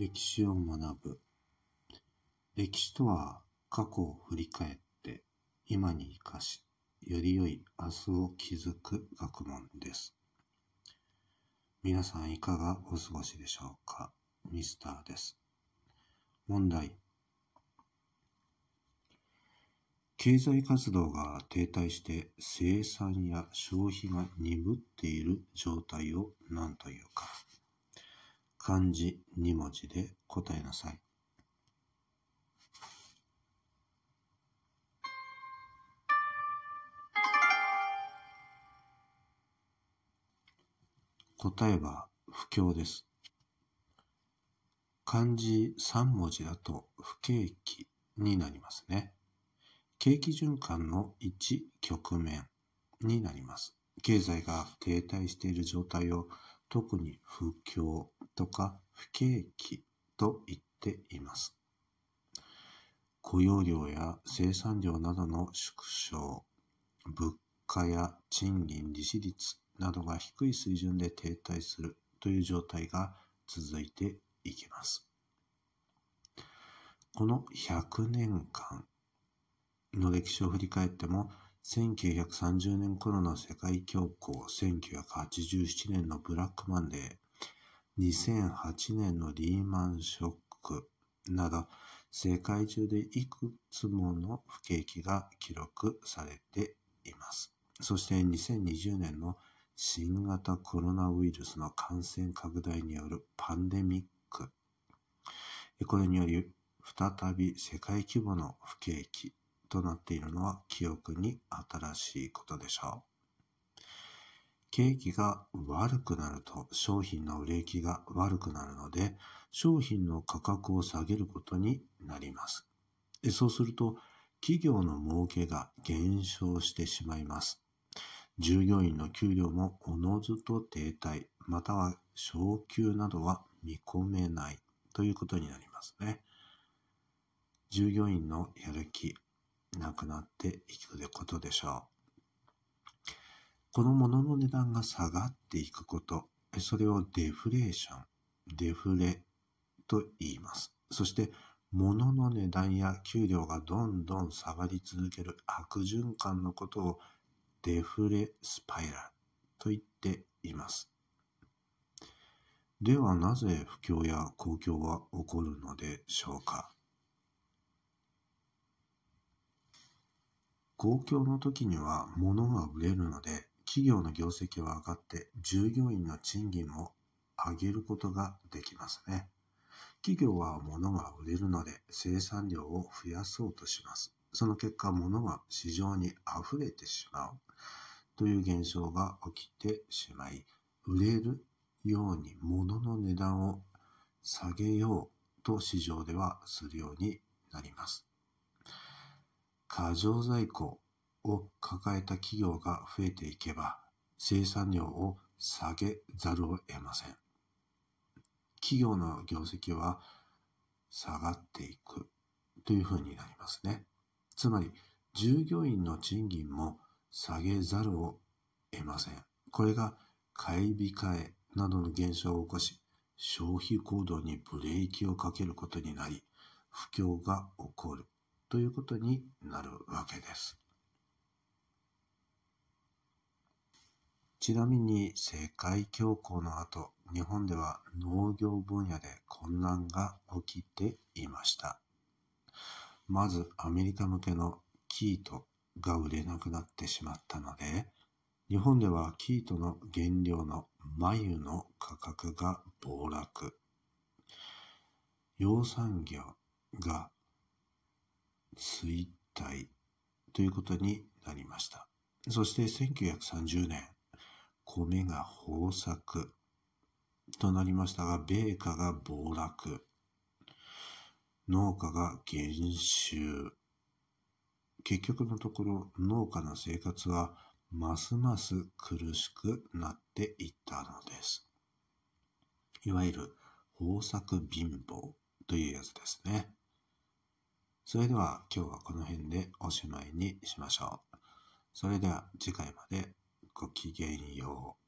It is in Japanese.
歴史を学ぶ。歴史とは過去を振り返って今に生かし、より良い明日を築く学問です。皆さんいかがお過ごしでしょうか？ミスターです。問題。経済活動が停滞して生産や消費が鈍っている状態を何というか？漢字2文字で答えなさい。答えは不況です。漢字3文字だと不景気になりますね。景気循環の一局面になります。経済が停滞している状態を特に不況とか不景気と言っています。雇用量や生産量などの縮小、物価や賃金利子率などが低い水準で停滞するという状態が続いていきます。この100年間の歴史を振り返っても、1930年頃の世界恐慌、1987年のブラックマンデー、2008年のリーマンショックなど、世界中でいくつもの不景気が記録されています。そして2020年の新型コロナウイルスの感染拡大によるパンデミック。これにより再び世界規模の不景気となっているのは記憶に新しいことでしょう。景気が悪くなると商品の売れ行きが悪くなるので商品の価格を下げることになります。そうすると企業の儲けが減少してしまいます。従業員の給料もおのずと停滞、または昇給などは見込めないということになりますね。従業員のやる気、なくなっていくことでしょう。この物の値段が下がっていくこと、それをデフレーション、デフレと言います。そして、物の値段や給料がどんどん下がり続ける悪循環のことをデフレスパイラルと言っています。ではなぜ不況や公共は起こるのでしょうか？公共の時には物が売れるので、企業の業績は上がって従業員の賃金も上げることができますね。企業は物が売れるので生産量を増やそうとします。その結果物が市場に溢れてしまうという現象が起きてしまい、売れるように物の値段を下げようと市場ではするようになります。過剰在庫を抱えた企業が増えていけば、生産量を下げざるを得ません。企業の業績は下がっていくというふうになりますね。つまり、従業員の賃金も下げざるを得ません。これが買い控えなどの現象を起こし、消費行動にブレーキをかけることになり、不況が起こるということになるわけです。ちなみに世界恐慌の後、日本では農業分野で混乱が起きていました。まずアメリカ向けのキートが売れなくなってしまったので、日本ではキートの原料の繭の価格が暴落。養蚕業が衰退ということになりました。そして1930年、米が豊作となりましたが、米価が暴落。農家が減収。結局のところ農家の生活はますます苦しくなっていったのです。いわゆる豊作貧乏というやつですね。それでは今日はこの辺でおしまいにしましょう。それでは次回までごきげんよう。